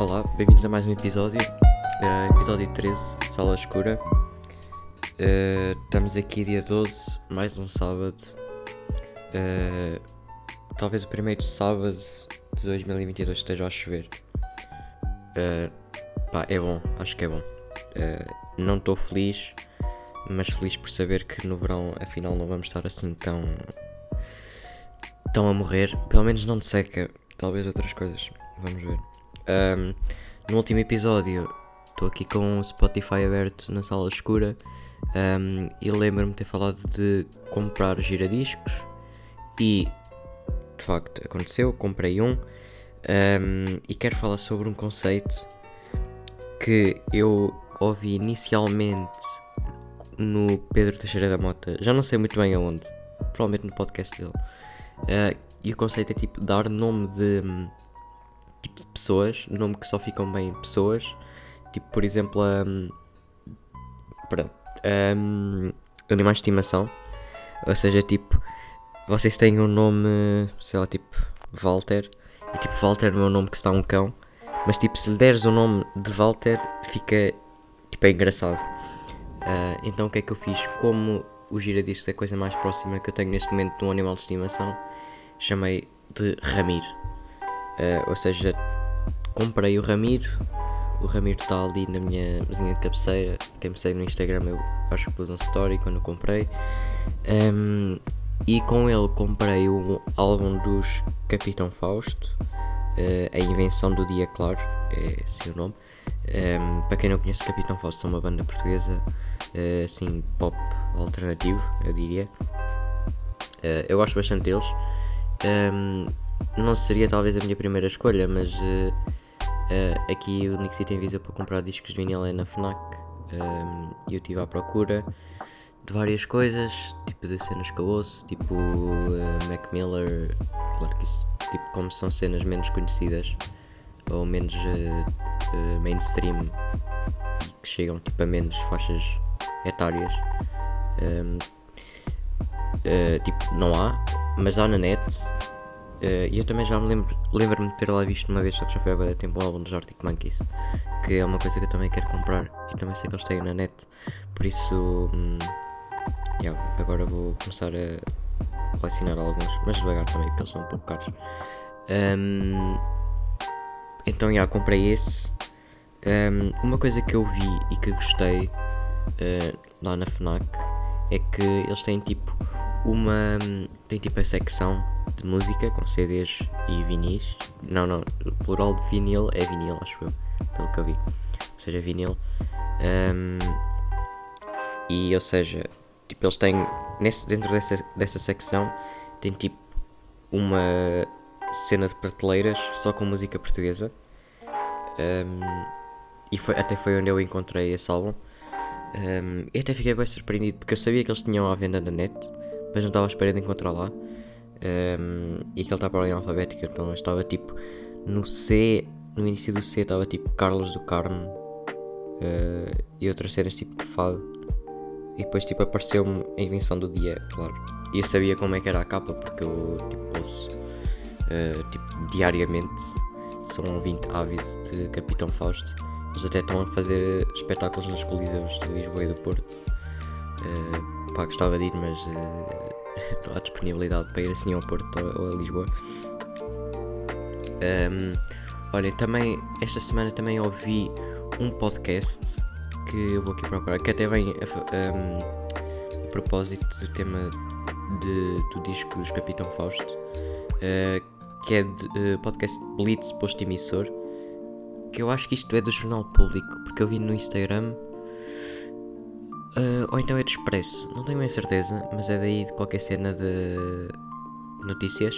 Olá, bem-vindos a mais um episódio, uh, episódio 13, Sala Escura. Uh, estamos aqui dia 12, mais um sábado. Uh, talvez o primeiro sábado de 2022 esteja a chover. pá, é bom, acho que é bom. não estou feliz, mas feliz por saber que no verão afinal não vamos estar assim tão. tão a morrer. Pelo menos não de seca, talvez outras coisas. Vamos ver. Um, no último episódio, estou aqui com o Spotify aberto na sala escura um, e lembro-me de ter falado de comprar giradiscos e de facto aconteceu, comprei um, um e quero falar sobre um conceito que eu ouvi inicialmente no Pedro Teixeira da Mota, já não sei muito bem aonde, provavelmente no podcast dele. Uh, e o conceito é tipo dar nome de tipo de pessoas, nome que só ficam bem pessoas, tipo por exemplo um, perdão, um, animais de estimação, ou seja, tipo, vocês têm um nome, sei lá, tipo Walter, e tipo Walter não é o nome que está um cão, mas tipo se lhe deres o nome de Walter fica tipo é engraçado. Uh, então o que é que eu fiz? Como o giradiscos é a coisa mais próxima que eu tenho neste momento de um animal de estimação, chamei de Ramiro. Uh, ou seja, comprei o Ramiro. O Ramiro está ali na minha mesinha de cabeceira. Quem me segue no Instagram eu acho que pus um story quando o comprei. Um, e com ele comprei o álbum dos Capitão Fausto. Uh, a Invenção do Dia Claro, é esse o nome. Um, para quem não conhece, Capitão Fausto é uma banda portuguesa, uh, assim, pop alternativo, eu diria. Uh, eu gosto bastante deles. Um, não seria talvez a minha primeira escolha, mas uh, uh, aqui o único sítio em para comprar discos de vinil é na FNAC um, e eu estive à procura de várias coisas, tipo de cenas que eu ouço, tipo uh, Mac Miller, claro que isso, tipo como são cenas menos conhecidas ou menos mainstream que chegam tipo a menos faixas etárias. Um, tipo, não há, mas há na net Uh, e eu também já me lembro, lembro-me de ter lá visto uma vez, só que já foi há bastante tempo, o álbum dos Arctic Monkeys, que é uma coisa que eu também quero comprar e também sei que eles têm na net, por isso, hum, yeah, agora vou começar a colecionar alguns, mas devagar também, porque eles são um pouco caros. Um, então, já, yeah, comprei esse. Um, uma coisa que eu vi e que gostei uh, lá na FNAC é que eles têm tipo uma. tem tipo a secção de música com CDs e vinis. Não, não, o plural de vinil é vinil, acho eu, pelo que eu vi. Ou seja, vinil. Um, e ou seja, tipo, eles têm nesse, dentro dessa, dessa secção tem tipo uma cena de prateleiras só com música portuguesa. Um, e foi, até foi onde eu encontrei esse álbum. Um, e até fiquei bem surpreendido porque eu sabia que eles tinham à venda na net, mas não estava à espera de encontrar lá. Um, e aquele está para ordem alfabética, então estava tipo no C, no início do C estava tipo Carlos do Carmo uh, e outras cenas tipo de fado. E depois tipo apareceu-me a invenção do dia, claro. E eu sabia como é que era a capa porque eu tipo ouço uh, tipo, diariamente. Sou um ouvinte ávido de Capitão Fausto. Eles até estão a fazer espetáculos nos Coliseus de Lisboa e do Porto. Uh, pá, gostava de ir, mas uh, não há disponibilidade para ir assim ao Porto ou a Lisboa. Um, olha, também esta semana também ouvi um podcast que eu vou aqui procurar, que até vem a, um, a propósito do tema de, do disco dos Capitão Fausto, uh, que é de uh, podcast Blitz Posto Emissor, que eu acho que isto é do Jornal Público, porque eu vi no Instagram Uh, ou então é de Expresso, não tenho bem certeza, mas é daí de qualquer cena de notícias.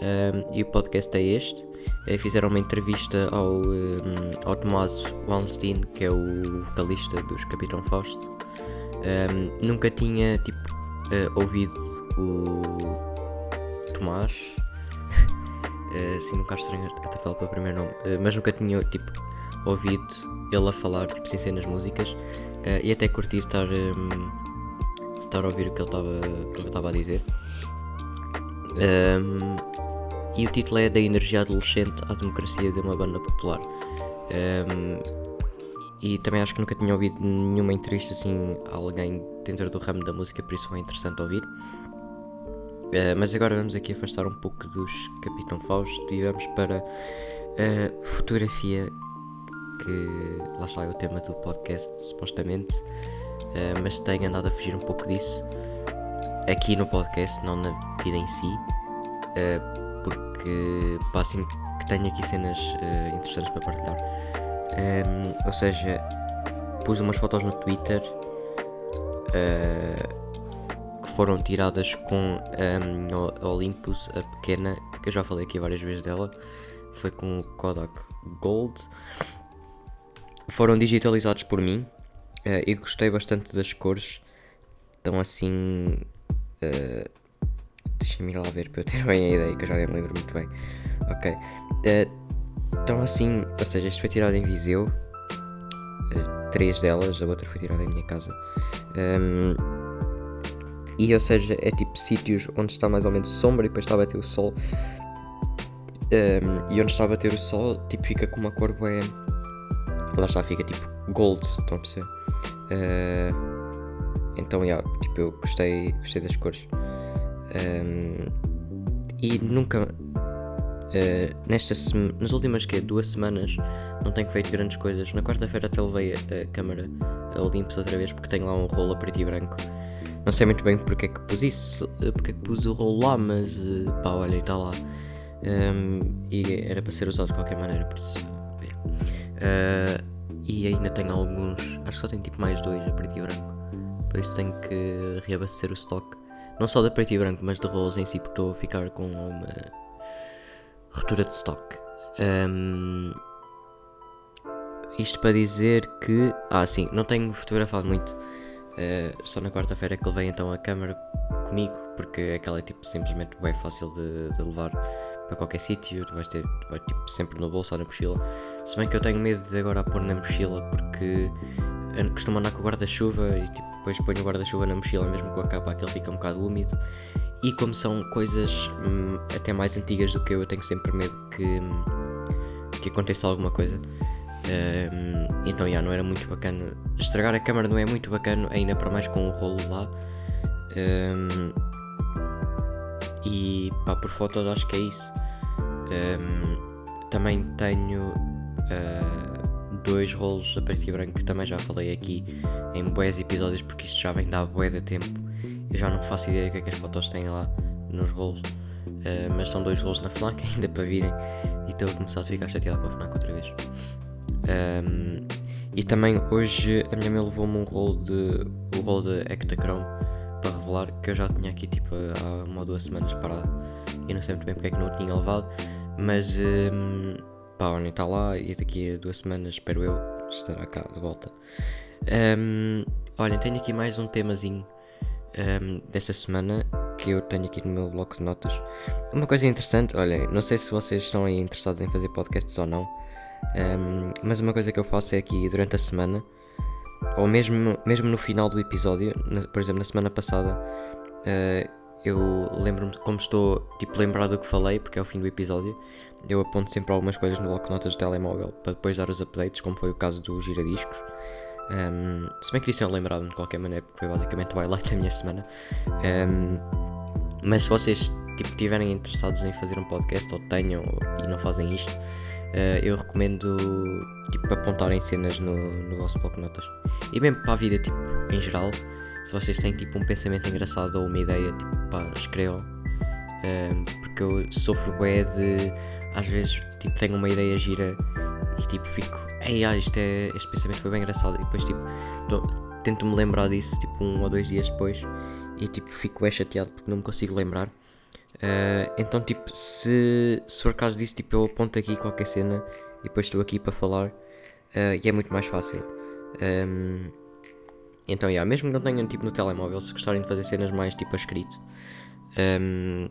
Um, e o podcast é este. Uh, fizeram uma entrevista ao, um, ao Tomás Wallenstein, que é o vocalista dos Capitão Fausto. Um, nunca tinha tipo, uh, ouvido o Tomás, assim, nunca estranho a tratá-lo pelo primeiro nome, mas nunca tinha tipo, ouvido ele a falar tipo, sem ser nas músicas. Uh, e até curti estar, um, estar a ouvir o que ele estava a dizer. Um, e o título é Da Energia Adolescente à Democracia de uma Banda Popular. Um, e também acho que nunca tinha ouvido nenhuma entrevista assim a alguém dentro do ramo da música, por isso foi interessante ouvir. Uh, mas agora vamos aqui afastar um pouco dos Capitão Fausto e vamos para a fotografia, que lá está é o tema do podcast, supostamente, uh, mas tenho andado a fugir um pouco disso aqui no podcast, não na vida em si, uh, porque pá, assim que tenho aqui cenas interessantes para partilhar. Um, ehm, ou seja, pus umas fotos no Twitter uh, que foram tiradas com um, a Olympus, a pequena, que eu já falei aqui várias vezes dela, foi com o Kodak Gold. Foram digitalizados por mim uh, e gostei bastante das cores. Estão assim. Uh, Deixa-me ir lá ver para eu ter bem a ideia, que eu já nem me lembro muito bem. Ok. Uh, então assim, ou seja, isto foi tirado em Viseu. Uh, três delas, a outra foi tirada em minha casa. Um, e ou seja, é tipo sítios onde está mais ou menos sombra e depois está a bater o sol. Um, e onde está a bater o sol, tipo, fica com uma cor bué. Lá está, fica tipo gold, estão a perceber? Uh, então, yeah, tipo, eu gostei, gostei das cores. Um, e nunca, Uh, nestas nas últimas que duas semanas não tenho feito grandes coisas. Na quarta-feira até levei a, a câmera a Olympus outra vez porque tenho lá um rolo a preto e branco. Não sei muito bem porque é que pus isso, eh, porque é que pus o rolo lá, mas uh, pá, olha, está lá. Um, ehm, e era para ser usado de qualquer maneira, por isso. Uh, e ainda tenho alguns, acho que só tenho tipo mais dois a preto e branco. Por isso tenho que reabastecer o stock. Não só da preto e branco, mas de rolos em si, porque estou a ficar com uma Ruptura de stock. Um, isto para dizer que. Ah, sim, não tenho fotografado muito. Uh, só na quarta-feira é que levei então a câmera comigo, porque aquela é tipo simplesmente bem fácil de, de levar para qualquer sítio. Tu vais ter vai, tipo, sempre no bolso ou na mochila. Se bem que eu tenho medo de agora pôr na mochila, porque costumo andar com o guarda-chuva e tipo, depois ponho o guarda-chuva na mochila mesmo com a capa, aquele fica um bocado úmido e como são coisas hum, até mais antigas do que eu, eu tenho sempre medo que, hum, que aconteça alguma coisa. Hum, então, já, não era muito bacana. Estragar a câmera não é muito bacana, ainda para mais com o rolo lá. E pá, por fotos acho que é isso. Hum, também tenho uh, dois rolos a preto e branco que também já falei aqui em boés episódios porque isto já vem da boé de tempo eu já não faço ideia do que é que as fotos têm lá nos rolos. Uh, mas estão dois rolos na FNAC ainda para virem. E estou a começar a ficar chateado com a FNAC outra vez. Um, e também hoje a minha mãe levou-me um rolo de. o rolo de Ectachrome para revelar que eu já tinha aqui tipo há uma ou duas semanas parado. E não sei muito bem porque é que não o tinha levado. Mas um, pá, olha, está lá e daqui a duas semanas espero eu estará cá de volta. Um, olha, tenho aqui mais um temazinho um, desta semana que eu tenho aqui no meu bloco de notas. Uma coisa interessante, olha, não sei se vocês estão aí interessados em fazer podcasts ou não, um, mas uma coisa que eu faço é aqui durante a semana, ou mesmo, mesmo no final do episódio, na, por exemplo, na semana passada, uh, eu lembro-me como estou tipo lembrado do que falei, porque é o fim do episódio. Eu aponto sempre algumas coisas no bloco de notas do telemóvel para depois dar os updates, como foi o caso dos giradiscos. Um, se bem que disso eu lembrava-me de qualquer maneira, porque foi basicamente o highlight da minha semana. Um, mas se vocês tipo, estiverem interessados em fazer um podcast ou tenham e não fazem isto, uh, eu recomendo tipo, apontarem cenas no, no vosso bloco de notas. E mesmo para a vida tipo, em geral, se vocês têm tipo, um pensamento engraçado ou uma ideia, tipo, pá, escrevam. Um, porque eu sofro bem de às vezes tipo, tenho uma ideia gira e tipo fico, ei, ah, isto é, este pensamento foi bem engraçado. E depois tipo, tento-me lembrar disso tipo um ou dois dias depois e tipo fico bem chateado porque não me consigo lembrar. Uh, então tipo, se, se for caso disso, tipo, eu aponto aqui qualquer cena e depois estou aqui para falar uh, e é muito mais fácil. Um, então, yeah, mesmo que não tenham tipo no telemóvel, se gostarem de fazer cenas mais tipo a escrito, um,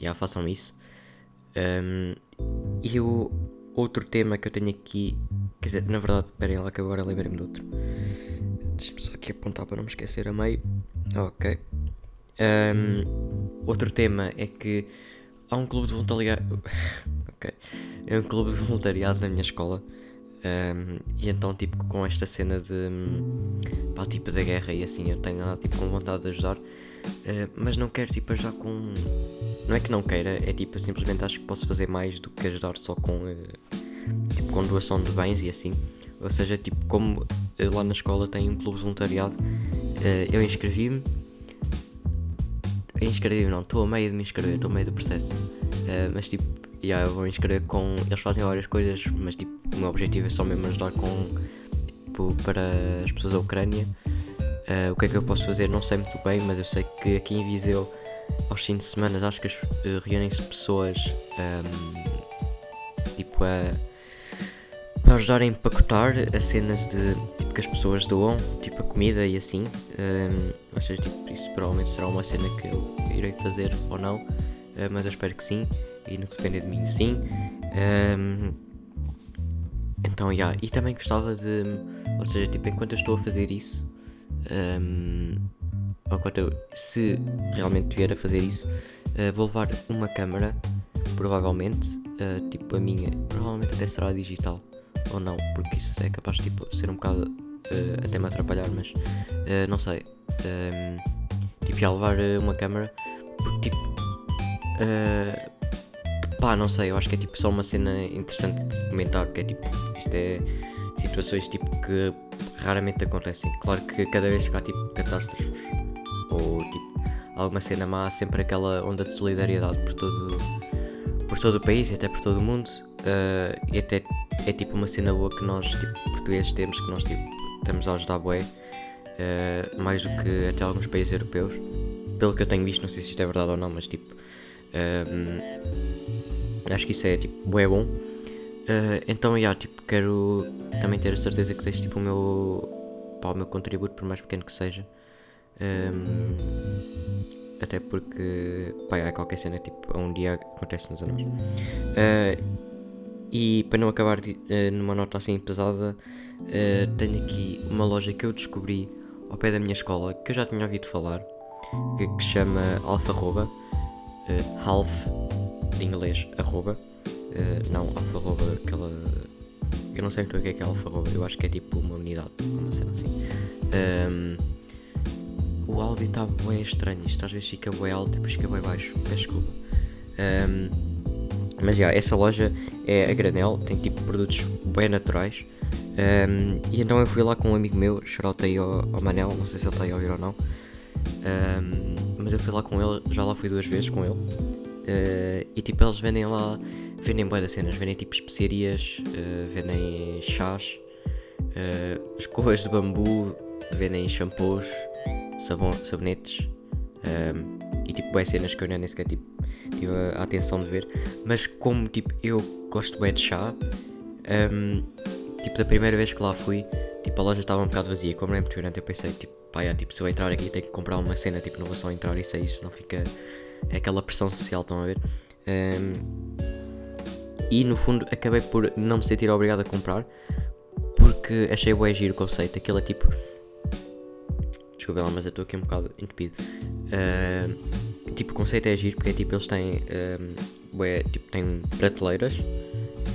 yeah, façam isso. Um, e o outro tema que eu tenho aqui, quer dizer, na verdade, esperem lá que agora lembrei-me de outro. Deixa-me só aqui apontar para não me esquecer a meio. Ok. Um, outro tema é que há um clube de voluntariado. ok. É um clube de voluntariado na minha escola. Um, e então, tipo, com esta cena de hum, pá, tipo da guerra e assim, eu tenho lá, tipo, com vontade de ajudar, uh, mas não quero, tipo, ajudar com. Não é que não queira, é tipo, simplesmente acho que posso fazer mais do que ajudar só com, uh, tipo, com doação de bens e assim. Ou seja, tipo, como lá na escola tem um clube de voluntariado, eu inscrevi-me. Inscrevi-me, não, estou a meio de me inscrever, estou a meio do processo, mas tipo yeah, eu vou inscrever com. Eles fazem várias coisas, mas tipo, o meu objetivo é só mesmo ajudar com. Tipo, para as pessoas da Ucrânia. Uh, o que é que eu posso fazer? Não sei muito bem, mas eu sei que aqui em Viseu, aos fins de semana, acho que uh, reúnem-se pessoas. Um, ehm, tipo, a. para ajudar a empacotar as cenas de. Que as pessoas doam, tipo, a comida e assim. Um, ehm, ou seja, tipo, isso provavelmente será uma cena que eu irei fazer ou não, uh, mas eu espero que sim e no que depender de mim, sim. Um, então, yeah. e também gostava de. Ou seja, tipo, enquanto eu estou a fazer isso, um, ou enquanto eu, se realmente vier a fazer isso, uh, vou levar uma câmera, provavelmente, uh, tipo a minha, provavelmente até será digital, ou não, porque isso é capaz de tipo, ser um bocado uh, até me atrapalhar, mas não sei. Um, tipo, já levar uma câmera, porque tipo. Pá, não sei, eu acho que é tipo só uma cena interessante de comentar, porque é tipo, isto é situações tipo que raramente acontecem. Claro que cada vez que há tipo catástrofes ou tipo alguma cena má, há sempre aquela onda de solidariedade por todo, por todo o país e até por todo o mundo. Uh, e até é tipo uma cena boa que nós, tipo, portugueses, temos, que nós tipo, estamos a ajudar bué, uh, mais do que até alguns países europeus. Pelo que eu tenho visto, não sei se isto é verdade ou não, mas tipo. Uh, Acho que isso é tipo é bom. Uh, então, yeah, tipo, quero também ter a certeza que deixo tipo, o meu, pá, o meu contributo, por mais pequeno que seja. Um, até porque pá, é qualquer cena tipo um dia acontece-nos a nós. Uh, e para não acabar uh, numa nota assim pesada, uh, tenho aqui uma loja que eu descobri ao pé da minha escola que eu já tinha ouvido falar, que, se chama Alfarroba, uh, Half de inglês, arroba. Uh, não, alfarroba, aquela. Eu não sei muito o que é que é alfarroba, eu acho que é tipo uma unidade, uma cena assim. Um, ehm, o áudio está bem estranho, isto às vezes fica bem alto e depois fica bem baixo, peço desculpa. Um, ehm, mas já, essa loja é a granel, tem tipo produtos bem naturais. Um, e então eu fui lá com um amigo meu, shoutout ao, ao Manel, não sei se ele está aí a ouvir ou não. Um, mas eu fui lá com ele, já lá fui duas vezes com ele. Uh, e tipo, eles vendem lá, vendem boas cenas, vendem tipo especiarias, uh, vendem chás, uh, escovas de bambu, vendem shampoos, sabon, sabonetes e tipo boas cenas que eu nem sequer tipo, tive a, atenção de ver. Mas como tipo eu gosto bem de chá, um, tipo da primeira vez que lá fui, tipo a loja estava um bocado vazia, como é grande, eu pensei tipo, pá, é, tipo, se eu entrar aqui tenho que comprar uma cena, tipo, não vou só entrar e sair, senão fica é aquela pressão social, estão a ver? Um, e no fundo acabei por não me sentir obrigado a comprar porque achei o giro o conceito. Aquilo é tipo. Desculpa lá, mas eu estou aqui um bocado entupido. Uh, tipo, o conceito é giro porque é tipo, eles têm. É, tipo, têm prateleiras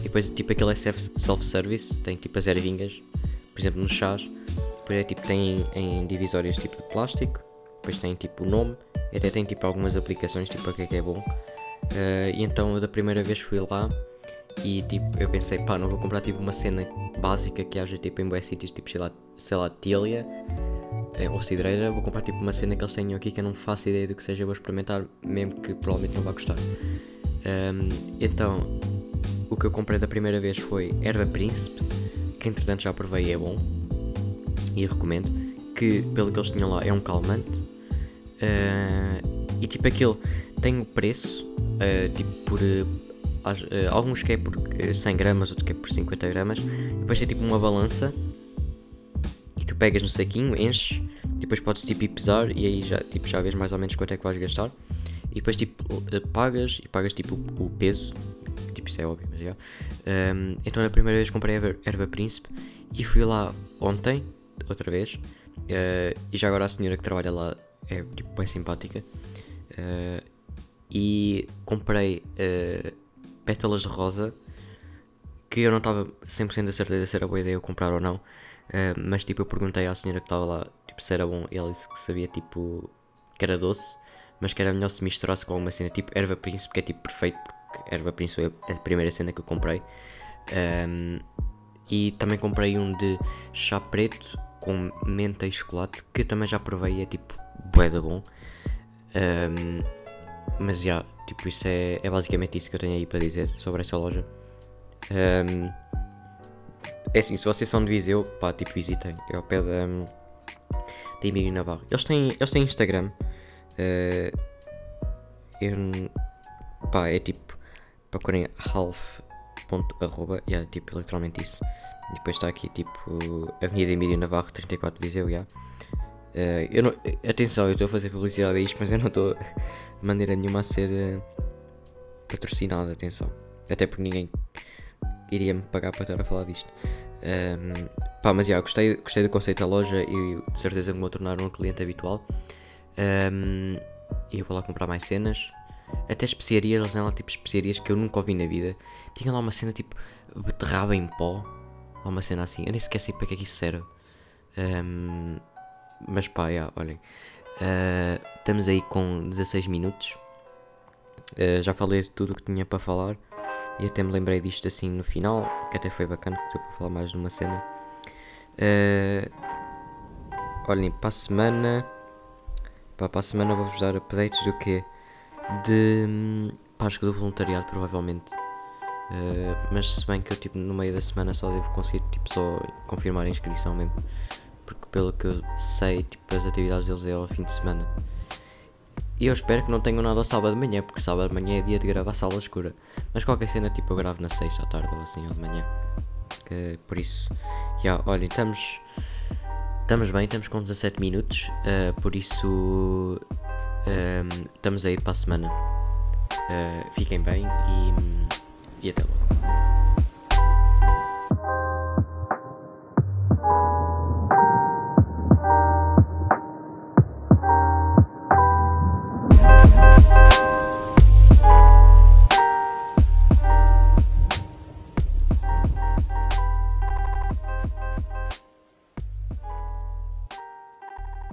e depois tipo aquele é self-service, tem tipo as ervinhas, por exemplo, nos chás. Depois é tipo, tem em divisórias tipo de plástico, depois tem tipo o nome até tem tipo algumas aplicações, tipo o que é que é bom. Uh, e então eu da primeira vez fui lá e tipo eu pensei, pá, não vou comprar tipo uma cena básica que haja tipo em boas sítios, tipo sei lá, sei lá, Tília ou Cidreira, vou comprar tipo uma cena que eles tenham aqui que eu não faço ideia do que seja, vou experimentar, mesmo que provavelmente não vá gostar. Um, então, o que eu comprei da primeira vez foi Erva Príncipe, que entretanto já provei e é bom, e recomendo, que pelo que eles tinham lá é um calmante, Uh, e tipo aquilo tem o preço, uh, tipo por. Uh, alguns que é por 100 gramas, outros que é por 50 gramas. Depois tem tipo uma balança e tu pegas no saquinho, enches, depois podes tipo ir pesar e aí já, tipo, já vês mais ou menos quanto é que vais gastar. E depois tipo pagas e pagas tipo o, peso. Tipo, isso é óbvio, mas já. Um, então na primeira vez comprei a erva príncipe e fui lá ontem, outra vez. Uh, e já agora a senhora que trabalha lá é tipo bem simpática. Uh, e comprei uh, pétalas de rosa que eu não estava 100% da certeza se era boa ideia eu comprar ou não. Mas tipo, eu perguntei à senhora que estava lá tipo, se era bom e ela disse que sabia tipo que era doce, mas que era melhor se misturasse com uma cena tipo erva príncipe, que é tipo perfeito, porque erva príncipe é a primeira cena que eu comprei. Um, e também comprei um de chá preto com menta e chocolate, que também já provei é tipo bué bom. Um, mas já, tipo, isso é, é basicamente isso que eu tenho aí para dizer sobre essa loja. Um, é assim, se vocês são de Viseu, pá, tipo, visitem. É ao pé da, da Emílio Navarro. Eles têm, eles têm Instagram. Uh, eu, pá, é tipo, procurem half ponto arroba, yeah, tipo, literalmente isso. Depois está aqui, tipo, Avenida Emílio Navarro, 34 Viseu. Yeah. Uh, eu não, atenção, eu estou a fazer publicidade a isto, mas eu não estou de maneira nenhuma a ser uh, patrocinado, atenção. Até porque ninguém iria me pagar para estar a falar disto. Um, pá, mas já, yeah, gostei, gostei do conceito da loja e de certeza que me vou tornar um cliente habitual. Um, e eu vou lá comprar mais cenas. Até especiarias, eles lá tipo especiarias que eu nunca ouvi na vida. Tinha lá uma cena tipo beterraba em pó. Uma cena assim. Eu nem sequer para que é que isso serve. Um, mas pá, yeah, olhem. Uh, estamos aí com 16 minutos. Uh, já falei tudo o que tinha para falar. E até me lembrei disto assim no final. Que até foi bacana, que deu para falar mais de uma cena. Uh, olhem, para a semana. Pá, para a semana vou-vos dar updates do que De. Hum, pá, acho que do voluntariado, provavelmente. Uh, mas se bem que eu tipo no meio da semana só devo conseguir tipo só confirmar a inscrição mesmo porque pelo que eu sei tipo as atividades deles é ao fim de semana e eu espero que não tenham nada ao sábado de manhã porque sábado de manhã é dia de gravar sala escura. Mas qualquer cena tipo eu gravo na sexta à tarde ou assim ou de manhã. Uh, por isso já olhem estamos estamos bem estamos com 17 minutos uh, por isso um, estamos aí para a semana. Fiquem bem e e até logo.